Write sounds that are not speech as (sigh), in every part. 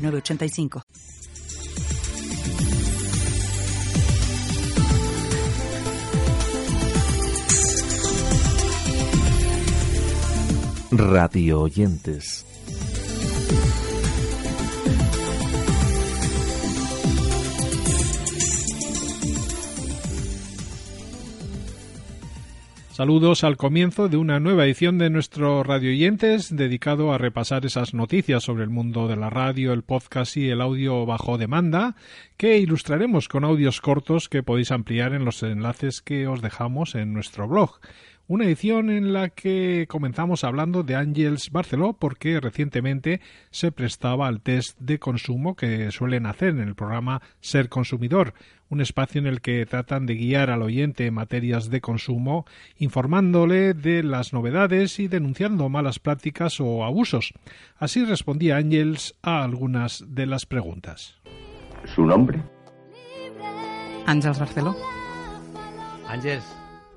985. Radio oyentes. Saludos al comienzo de una nueva edición de nuestro Radio Oyentes dedicado a repasar esas noticias sobre el mundo de la radio, el podcast y el audio bajo demanda que ilustraremos con audios cortos que podéis ampliar en los enlaces que os dejamos en nuestro blog. Una edición en la que comenzamos hablando de Ángels Barceló porque recientemente se prestaba al test de consumo que suelen hacer en el programa Ser Consumidor, un espacio en el que tratan de guiar al oyente en materias de consumo, informándole de las novedades y denunciando malas prácticas o abusos. Así respondía Ángels a algunas de las preguntas. ¿Su nombre? Ángels Barceló. Ángels,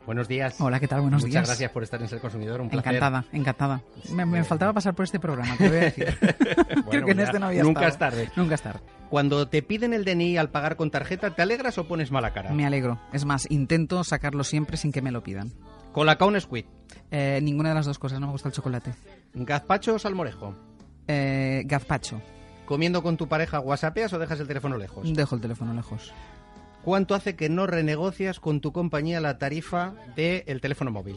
Buenos días. Hola, ¿qué tal? Buenos Muchas días. Muchas gracias por estar en Ser Consumidor, un placer. Encantada, encantada. Me, me faltaba pasar por este programa, te voy a decir. bueno, (laughs) Creo que en este no había Nunca estado. es tarde. Nunca es tarde. Cuando te piden el DNI al pagar con tarjeta, ¿te alegras o pones mala cara? Me alegro. Es más, intento sacarlo siempre sin que me lo pidan. ¿Colacao o Nesquik? Eh, ninguna de las dos cosas, no me gusta el chocolate. ¿Gazpacho o salmorejo? Eh, gazpacho. ¿Comiendo con tu pareja whatsappeas o dejas el teléfono lejos? Dejo el teléfono lejos. ¿Cuánto hace que no renegocias con tu compañía la tarifa del teléfono móvil?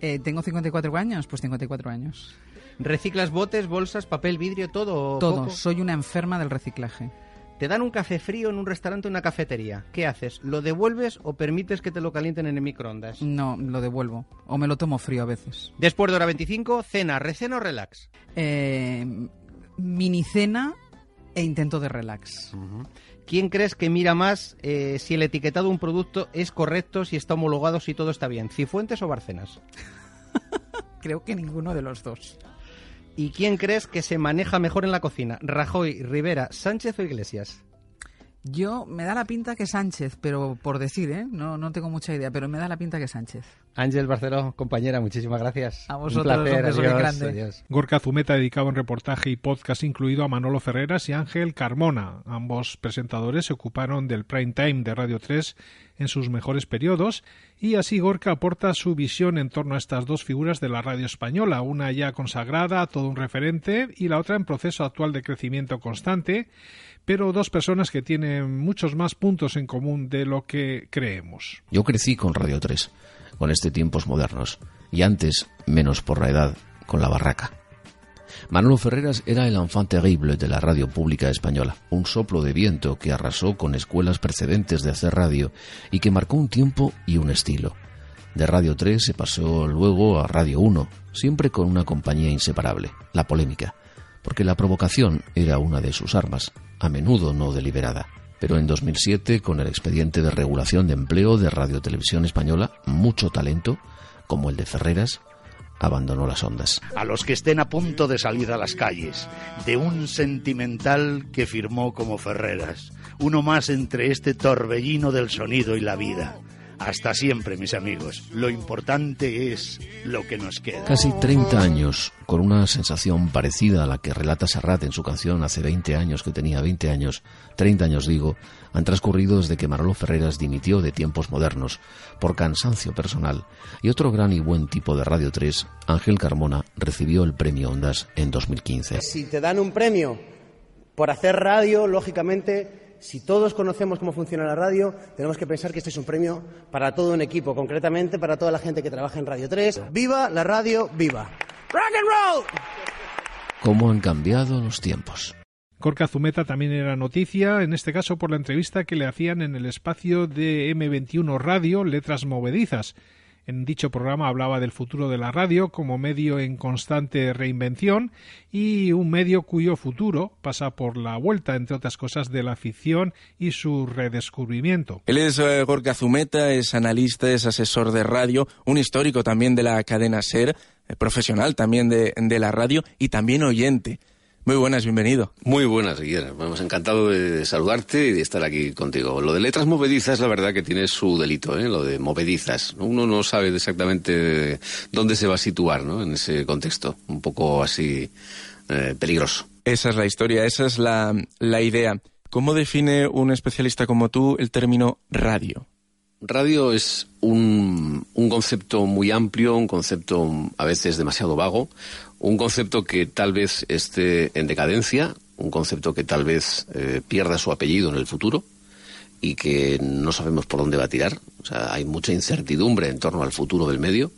Eh, ¿Tengo 54 años? Pues 54 años. ¿Reciclas botes, bolsas, papel, vidrio, todo? Todo. poco? Soy una enferma del reciclaje. Te dan un café frío en un restaurante o una cafetería. ¿Qué haces? ¿Lo devuelves o permites que te lo calienten en el microondas? No, lo devuelvo. O me lo tomo frío a veces. Después de hora 25, cena, recena o relax. Eh, minicena e intento de relax. ¿Quién crees que mira más eh, si el etiquetado de un producto es correcto, si está homologado, si todo está bien? ¿Cifuentes o Barcenas? (laughs) Creo que ninguno de los dos. ¿Y quién crees que se maneja mejor en la cocina? ¿Rajoy, Rivera, Sánchez o Iglesias? Yo me da la pinta que Sánchez, pero por decir, ¿eh? No, no tengo mucha idea, pero me da la pinta que Sánchez. Ángel Barceló, compañera, muchísimas gracias. A vosotros, un placer. un beso bien adiós, grande. adiós. Gorka Zumeta dedicaba un reportaje y podcast incluido a Manolo Ferreras y Ángel Carmona. Ambos presentadores se ocuparon del prime time de Radio 3 en sus mejores periodos y así Gorka aporta su visión en torno a estas dos figuras de la radio española, una ya consagrada, todo un referente y la otra en proceso actual de crecimiento constante, pero dos personas que tienen muchos más puntos en común de lo que creemos. Yo crecí con Radio 3, con este tiempos modernos, y antes, menos por la edad, con la barraca. Manolo Ferreras era el enfant terrible de la radio pública española, un soplo de viento que arrasó con escuelas precedentes de hacer radio y que marcó un tiempo y un estilo. De Radio 3 se pasó luego a Radio 1, siempre con una compañía inseparable, la polémica, porque la provocación era una de sus armas, a menudo no deliberada. Pero en 2007, con el expediente de regulación de empleo de Radio Televisión Española, mucho talento, como el de Ferreras, abandonó las ondas. a los que estén a punto de salir a las calles, de un sentimental que firmó como Ferreras, uno más entre este torbellino del sonido y la vida. Hasta siempre, mis amigos. Lo importante es lo que nos queda. Casi 30 años, con una sensación parecida a la que relata Serrat en su canción hace 20 años, que tenía 20 años, 30 años digo, han transcurrido desde que Manolo Ferreras dimitió de tiempos modernos por cansancio personal y otro gran y buen tipo de Radio 3, Ángel Carmona, recibió el premio Ondas en 2015. Si te dan un premio por hacer radio, lógicamente, si todos conocemos cómo funciona la radio, tenemos que pensar que este es un premio para todo un equipo, concretamente para toda la gente que trabaja en Radio 3. ¡Viva la radio! ¡Viva! ¡Rock and roll! ¿Cómo han cambiado los tiempos? Gorka Zumeta también era noticia, en este caso por la entrevista que le hacían en el espacio de M21 Radio Letras Movedizas. En dicho programa hablaba del futuro de la radio como medio en constante reinvención y un medio cuyo futuro pasa por la vuelta, entre otras cosas, de la ficción y su redescubrimiento. Él es eh, Gorka Zumeta, es analista, es asesor de radio, un histórico también de la cadena SER, eh, profesional también de, de la radio y también oyente. Muy buenas, bienvenido. Muy buenas, Guillermo. Vamos, encantado de saludarte y de estar aquí contigo. Lo de letras movedizas, la verdad que tiene su delito, ¿eh? lo de movedizas. Uno no sabe exactamente dónde se va a situar ¿no? en ese contexto, un poco así eh, peligroso. Esa es la historia, esa es la, la idea. ¿Cómo define un especialista como tú el término radio? Radio es un, un, concepto muy amplio, un concepto a veces demasiado vago, un concepto que tal vez esté en decadencia, un concepto que tal vez eh, pierda su apellido en el futuro y que no sabemos por dónde va a tirar. O sea, hay mucha incertidumbre en torno al futuro del medio,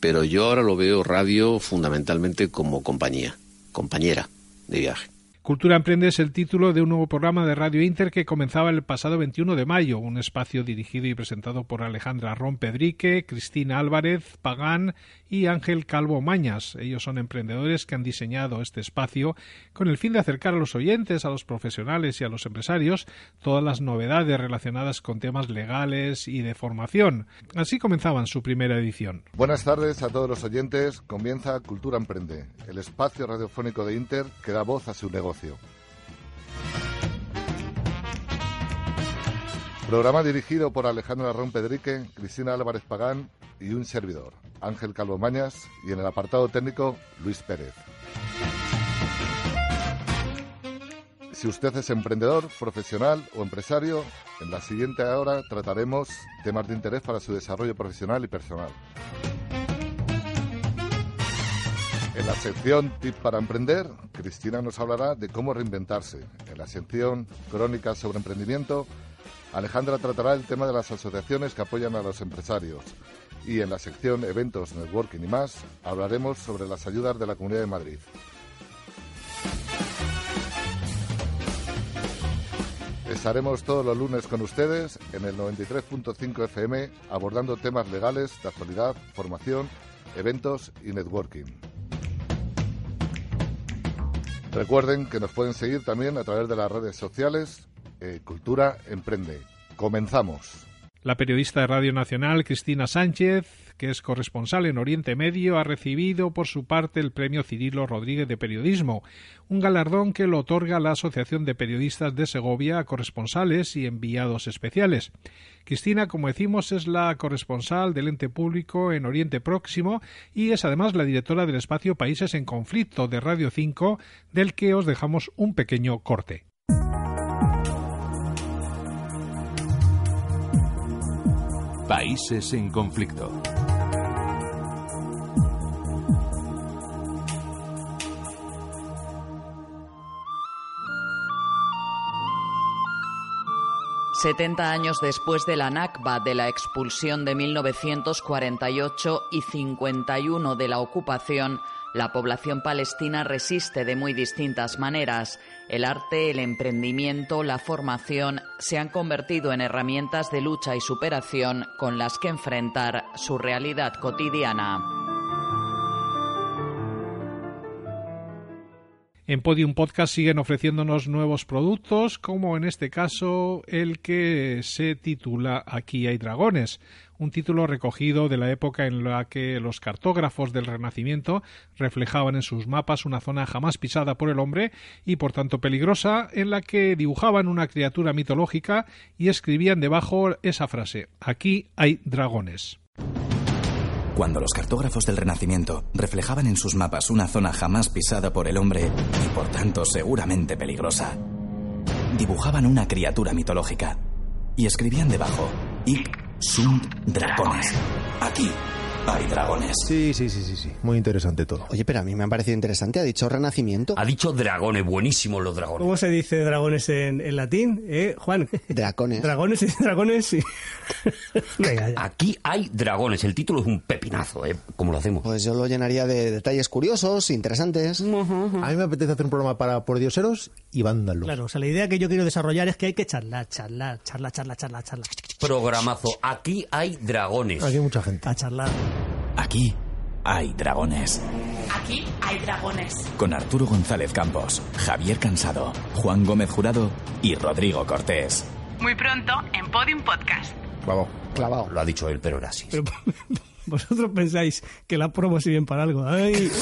pero yo ahora lo veo radio fundamentalmente como compañía, compañera de viaje. Cultura Emprende es el título de un nuevo programa de Radio Inter que comenzaba el pasado 21 de mayo, un espacio dirigido y presentado por Alejandra Ron Pedrique, Cristina Álvarez, Pagán y Ángel Calvo Mañas. Ellos son emprendedores que han diseñado este espacio con el fin de acercar a los oyentes, a los profesionales y a los empresarios todas las novedades relacionadas con temas legales y de formación. Así comenzaban su primera edición. Buenas tardes a todos los oyentes. Comienza Cultura Emprende, el espacio radiofónico de Inter que da voz a su negocio. Programa dirigido por Alejandro Arrón Pedrique, Cristina Álvarez Pagán y un servidor, Ángel Calvo Mañas, y en el apartado técnico, Luis Pérez. Si usted es emprendedor, profesional o empresario, en la siguiente hora trataremos temas de interés para su desarrollo profesional y personal. En la sección Tip para Emprender, Cristina nos hablará de cómo reinventarse. En la sección Crónicas sobre Emprendimiento, Alejandra tratará el tema de las asociaciones que apoyan a los empresarios. Y en la sección Eventos, Networking y más, hablaremos sobre las ayudas de la Comunidad de Madrid. Estaremos todos los lunes con ustedes en el 93.5 FM abordando temas legales, de actualidad, formación, eventos y networking. Recuerden que nos pueden seguir también a través de las redes sociales eh, Cultura Emprende. Comenzamos. La periodista de Radio Nacional, Cristina Sánchez, que es corresponsal en Oriente Medio, ha recibido por su parte el premio Cirilo Rodríguez de Periodismo, un galardón que lo otorga la Asociación de Periodistas de Segovia a corresponsales y enviados especiales. Cristina, como decimos, es la corresponsal del ente público en Oriente Próximo y es además la directora del espacio Países en Conflicto de Radio 5, del que os dejamos un pequeño corte. Países en conflicto. Setenta años después de la Nakba, de la expulsión de 1948 y 51 de la ocupación, la población palestina resiste de muy distintas maneras. El arte, el emprendimiento, la formación se han convertido en herramientas de lucha y superación con las que enfrentar su realidad cotidiana. En Podium Podcast siguen ofreciéndonos nuevos productos, como en este caso el que se titula Aquí hay dragones, un título recogido de la época en la que los cartógrafos del Renacimiento reflejaban en sus mapas una zona jamás pisada por el hombre y por tanto peligrosa, en la que dibujaban una criatura mitológica y escribían debajo esa frase Aquí hay dragones. Cuando los cartógrafos del Renacimiento reflejaban en sus mapas una zona jamás pisada por el hombre y por tanto seguramente peligrosa, dibujaban una criatura mitológica y escribían debajo Ic sunt dragones. Aquí hay dragones. Sí, sí, sí, sí, sí. Muy interesante todo. Oye, pero a mí me ha parecido interesante. Ha dicho renacimiento. Ha dicho dragones, buenísimos los dragones. ¿Cómo se dice dragones en, en latín? ¿Eh, Juan? Dracones. Dragones, dragones, sí. (laughs) Venga, ya. Aquí hay dragones. El título es un pepinazo, ¿eh? ¿Cómo lo hacemos? Pues yo lo llenaría de detalles curiosos, interesantes. A mí me apetece hacer un programa para pordioseros y vándalos. Claro, o sea, la idea que yo quiero desarrollar es que hay que charlar, charlar, charlar, charlar, charlar, charlar. Programazo. Aquí hay dragones. Aquí hay mucha gente. A charlar. Aquí hay dragones. Aquí hay dragones. Con Arturo González Campos, Javier Cansado, Juan Gómez Jurado y Rodrigo Cortés. Muy pronto en Podium Podcast. Vamos. Clavado. Lo ha dicho él, pero era así. Pero (laughs) vosotros pensáis que la promo sirven para algo. Ay. (laughs)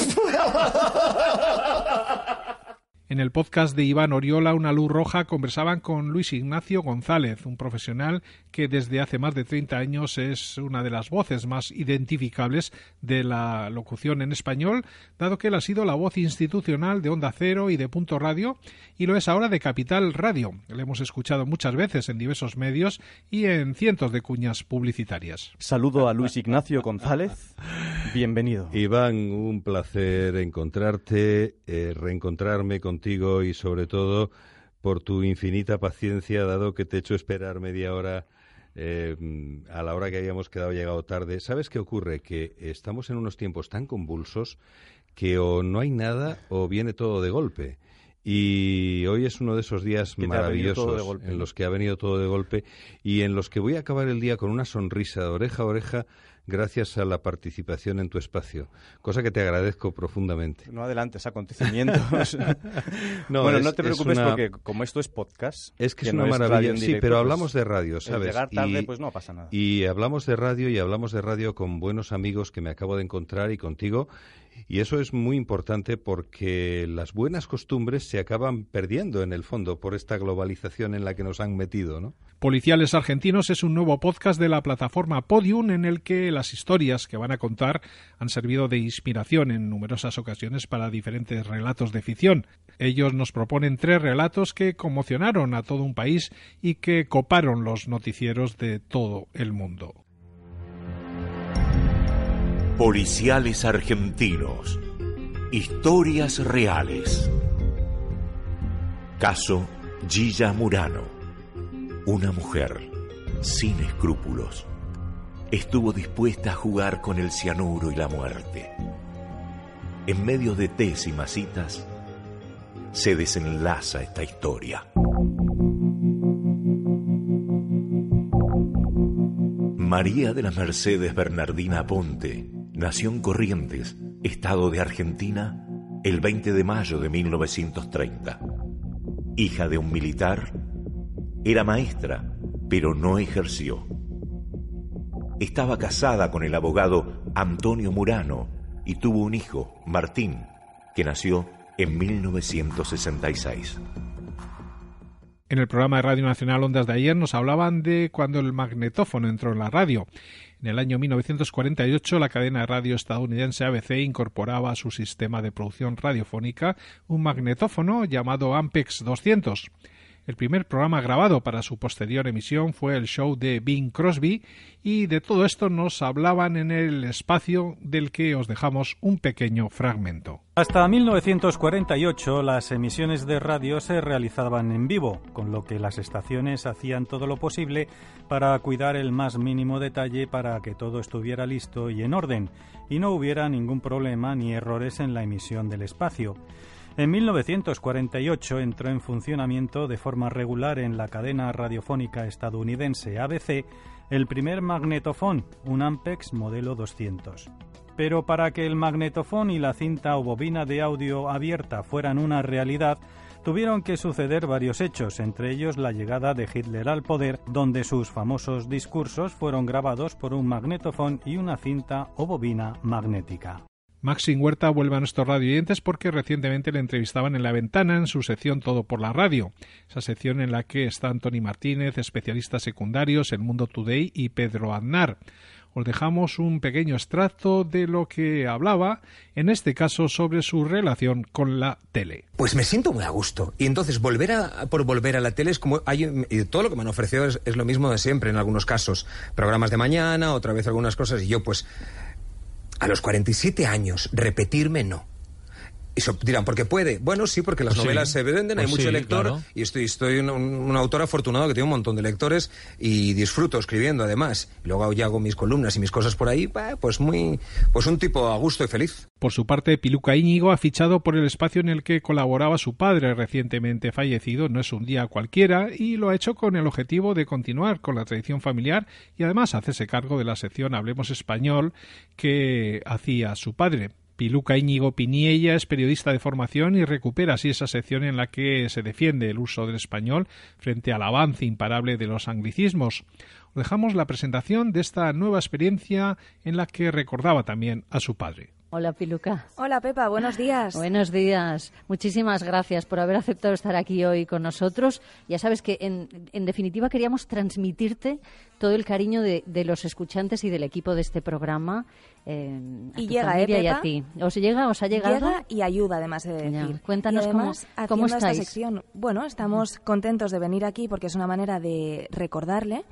En el podcast de Iván Oriola, Una Luz Roja, conversaban con Luis Ignacio González, un profesional que desde hace más de 30 años es una de las voces más identificables de la locución en español, dado que él ha sido la voz institucional de Onda Cero y de Punto Radio, y lo es ahora de Capital Radio. Le hemos escuchado muchas veces en diversos medios y en cientos de cuñas publicitarias. Saludo a Luis Ignacio González. Bienvenido. Iván, un placer encontrarte, eh, reencontrarme contigo y sobre todo por tu infinita paciencia, dado que te he hecho esperar media hora eh, a la hora que habíamos quedado llegado tarde. ¿Sabes qué ocurre? Que estamos en unos tiempos tan convulsos que o no hay nada o viene todo de golpe. Y hoy es uno de esos días maravillosos en los que ha venido todo de golpe y en los que voy a acabar el día con una sonrisa de oreja a oreja gracias a la participación en tu espacio, cosa que te agradezco profundamente. No adelantes acontecimientos. (laughs) No, bueno, es- no te es preocupes una- porque como esto es podcast, Es que, es no una radio maravilla. sí, directo, pero pues, hablamos de radio, el ¿sabes? llegar tarde, Y- pues no pasa nada. Y hablamos de radio y hablamos de radio con buenos amigos que me acabo de encontrar y contigo. Y eso es muy importante porque las buenas costumbres se acaban perdiendo en el fondo por esta globalización en la que nos han metido, ¿no? Policiales Argentinos es un nuevo podcast de la plataforma Podium en el que las historias que van a contar han servido de inspiración en numerosas ocasiones para diferentes relatos de ficción. Ellos nos proponen tres relatos que conmocionaron a todo un país y que coparon los noticieros de todo el mundo. Policiales argentinos. Historias reales. Caso Gilla Murano. Una mujer sin escrúpulos. Estuvo dispuesta a jugar con el cianuro y la muerte. En medio de tés y masitas se desenlaza esta historia. María de las Mercedes Bernardina Ponte nació en Corrientes, estado de Argentina, el 20 de mayo de 1930. Hija de un militar, era maestra, pero no ejerció. Estaba casada con el abogado Antonio Murano y tuvo un hijo, Martín, que nació en 1966. En el programa de Radio Nacional Ondas de ayer nos hablaban de cuando el magnetófono entró en la radio. En el año 1948 la cadena de radio estadounidense ABC incorporaba a su sistema de producción radiofónica un magnetófono llamado Ampex 200. El primer programa grabado para su posterior emisión fue el show de Bing Crosby y de todo esto nos hablaban en el espacio del que os dejamos un pequeño fragmento. Hasta 1948 las emisiones de radio se realizaban en vivo, con lo que las estaciones hacían todo lo posible para cuidar el más mínimo detalle para que todo estuviera listo y en orden, y no hubiera ningún problema ni errores en la emisión del espacio. En 1948 entró en funcionamiento de forma regular en la cadena radiofónica estadounidense ABC el primer magnetofón, un Ampex modelo 200. Pero para que el magnetofón y la cinta o bobina de audio abierta fueran una realidad, tuvieron que suceder varios hechos, entre ellos la llegada de Hitler al poder, donde sus famosos discursos fueron grabados por un magnetofón y una cinta o bobina magnética. Maxim Huerta vuelve a nuestros radioyentes porque recientemente le entrevistaban en La Ventana en su sección Todo por la Radio, esa sección en la que están Tony Martínez, especialistas secundarios, El Mundo Today y Pedro Aznar. Os dejamos un pequeño extracto de lo que hablaba, en este caso sobre su relación con la tele. Pues me siento muy a gusto. Y entonces volver a por volver a la tele es como hay y todo lo que me han ofrecido es, es lo mismo de siempre en algunos casos. Programas de mañana, otra vez algunas cosas y yo pues A los 47 años, repetirme no. Y so- dirán, ¿por qué puede? Bueno, sí, porque las Pues sí. novelas se venden, hay Pues mucho sí, lector claro. y estoy, estoy un, un autor afortunado que tiene un montón de lectores y disfruto escribiendo además. Y luego ya hago mis columnas y mis cosas por ahí, pues muy, pues un tipo a gusto y feliz. Por su parte, Piluca Íñigo ha fichado por el espacio en el que colaboraba su padre recientemente fallecido, no es un día cualquiera, y lo ha hecho con el objetivo de continuar con la tradición familiar y además hacerse cargo de la sección Hablemos Español que hacía su padre. Piluca Íñigo Piniella es periodista de formación y recupera así esa sección en la que se defiende el uso del español frente al avance imparable de los anglicismos. Os dejamos la presentación de esta nueva experiencia en la que recordaba también a su padre. Hola, Piluca. Hola, Pepa, buenos días. Buenos días. Muchísimas gracias por haber aceptado estar aquí hoy con nosotros. Ya sabes que, en, en definitiva, queríamos transmitirte todo el cariño de, de los escuchantes y del equipo de este programa. Eh, a Y tu llega, ¿eh, familia y a ti. ¿Os llega? ¿Os ha llegado? Llega y ayuda, además de Ya. decir. Cuéntanos y además, cómo- cómo estáis. esta sección. Bueno, estamos contentos de venir aquí porque es una manera de recordarle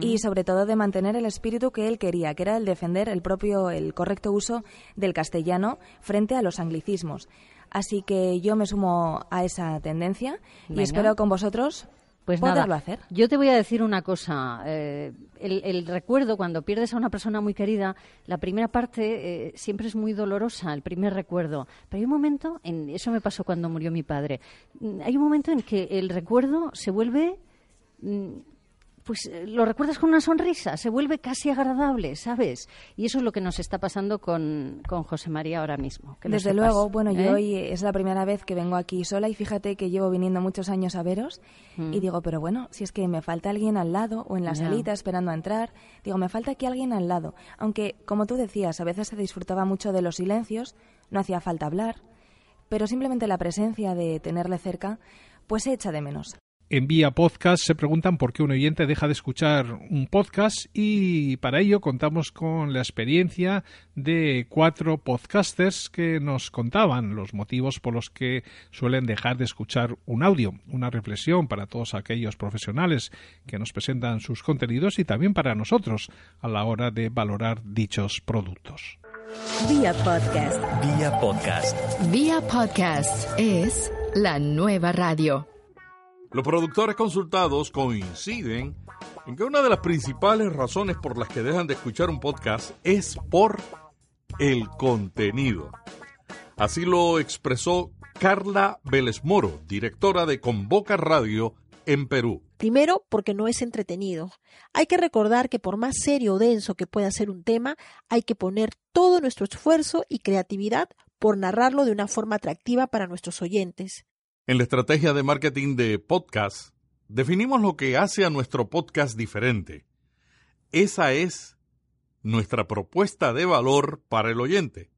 y sobre todo de mantener el espíritu que él quería, que era el defender el propio, el correcto uso del castellano frente a los anglicismos. Así que yo me sumo a esa tendencia Venga. y espero con vosotros Pues poderlo nada, hacer. yo te voy a decir una cosa. eh, el, el recuerdo, cuando pierdes a una persona muy querida, la primera parte eh, siempre es muy dolorosa, el primer recuerdo. Pero hay un momento, en, eso me pasó cuando murió mi padre, mm, hay un momento en que el recuerdo se vuelve... mm, pues eh, lo recuerdas con una sonrisa, se vuelve casi agradable, ¿sabes? Y eso es lo que nos está pasando con, con José María ahora mismo. que Desde sepas, luego, bueno, yo ¿eh? hoy es la primera vez que vengo aquí sola y fíjate que llevo viniendo muchos años a veros Mm. y digo, pero bueno, si es que me falta alguien al lado o en la salita esperando a entrar, digo, me falta aquí alguien al lado. Aunque, como tú decías, a veces se disfrutaba mucho de los silencios, no hacía falta hablar, pero simplemente la presencia de tenerle cerca, pues se echa de menos. En Vía Podcast se preguntan por qué un oyente deja de escuchar un podcast y para ello contamos con la experiencia de cuatro podcasters que nos contaban los motivos por los que suelen dejar de escuchar un audio. Una reflexión para todos aquellos profesionales que nos presentan sus contenidos y también para nosotros a la hora de valorar dichos productos. Vía Podcast. Vía Podcast. Vía Podcast es la nueva radio. Los productores consultados coinciden en que una de las principales razones por las que dejan de escuchar un podcast es por el contenido. Así lo expresó Carla Vélez Moro, directora de Convoca Radio en Perú. Primero, porque no es entretenido. Hay que recordar que por más serio o denso que pueda ser un tema, hay que poner todo nuestro esfuerzo y creatividad por narrarlo de una forma atractiva para nuestros oyentes. En la estrategia de marketing de podcast, definimos lo que hace a nuestro podcast diferente. Esa es nuestra propuesta de valor para el oyente.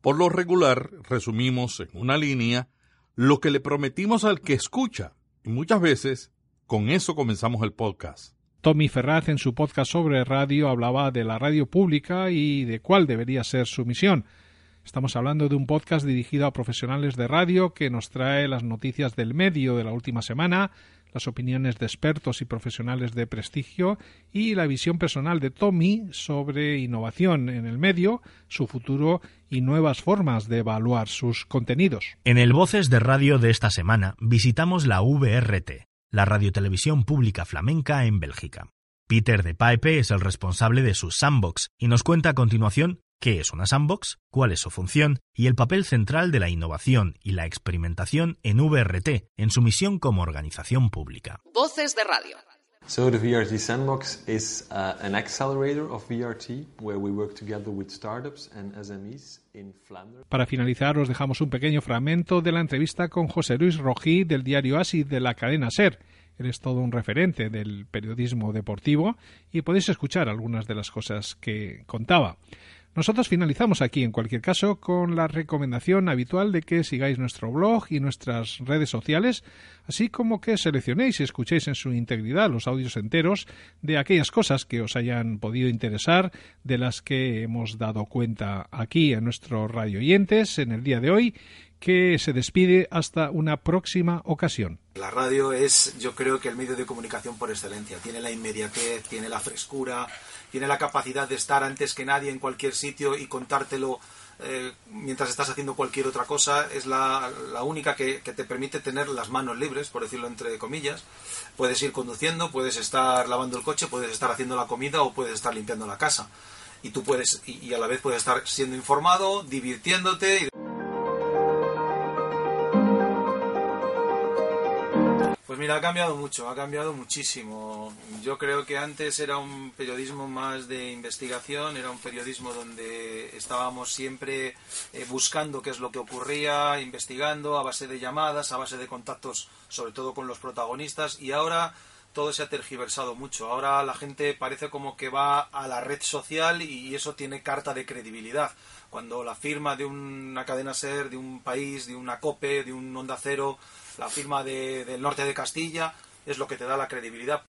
Por lo regular, resumimos en una línea lo que le prometimos al que escucha y muchas veces con eso comenzamos el podcast. Tommy Ferraz en su podcast sobre radio hablaba de la radio pública y de cuál debería ser su misión. Estamos hablando de un podcast dirigido a profesionales de radio que nos trae las noticias del medio de la última semana, las opiniones de expertos y profesionales de prestigio y la visión personal de Tommy sobre innovación en el medio, su futuro y nuevas formas de evaluar sus contenidos. En el Voces de Radio de esta semana visitamos la VRT, la radiotelevisión pública flamenca en Bélgica. Peter de Paepe es el responsable de su sandbox y nos cuenta a continuación qué es una sandbox, cuál es su función y el papel central de la innovación y la experimentación en VRT en su misión como organización pública. Voces de radio. So the VRT Sandbox is uh, an accelerator of VRT where we work together with startups and SMEs in Flanders. Para finalizar, os dejamos un pequeño fragmento de la entrevista con José Luis Rojí del diario ASI de la cadena SER. Él es todo un referente del periodismo deportivo y podéis escuchar algunas de las cosas que contaba. Nosotros finalizamos aquí, en cualquier caso, con la recomendación habitual de que sigáis nuestro blog y nuestras redes sociales, así como que seleccionéis y escuchéis en su integridad los audios enteros de aquellas cosas que os hayan podido interesar, de las que hemos dado cuenta aquí en nuestro radio oyentes en el día de hoy, que se despide hasta una próxima ocasión. La radio es, yo creo que el medio de comunicación por excelencia. Tiene la inmediatez, tiene la frescura, tiene la capacidad de estar antes que nadie en cualquier sitio y contártelo eh, mientras estás haciendo cualquier otra cosa. Es la, única que, te permite tener las manos libres, por decirlo entre comillas. Puedes ir conduciendo, puedes estar lavando el coche, puedes estar haciendo la comida o puedes estar limpiando la casa. Y tú puedes, y, y a la vez puedes estar siendo informado, divirtiéndote. Y... Pues mira, ha cambiado mucho, ha cambiado muchísimo. Yo creo que antes era un periodismo más de investigación, era un periodismo donde estábamos siempre eh, buscando qué es lo que ocurría, investigando a base de llamadas, a base de contactos, sobre todo con los protagonistas, y ahora todo se ha tergiversado mucho. Ahora la gente parece como que va a la red social y eso tiene carta de credibilidad. Cuando la firma de una cadena ser, de un país, de una COPE, de un Onda Cero, la firma de, del norte de Castilla, es lo que te da la credibilidad.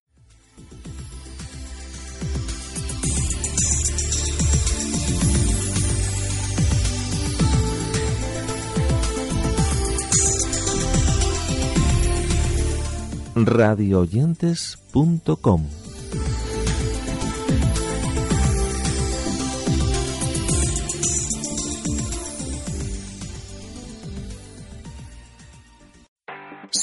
radioyentes.com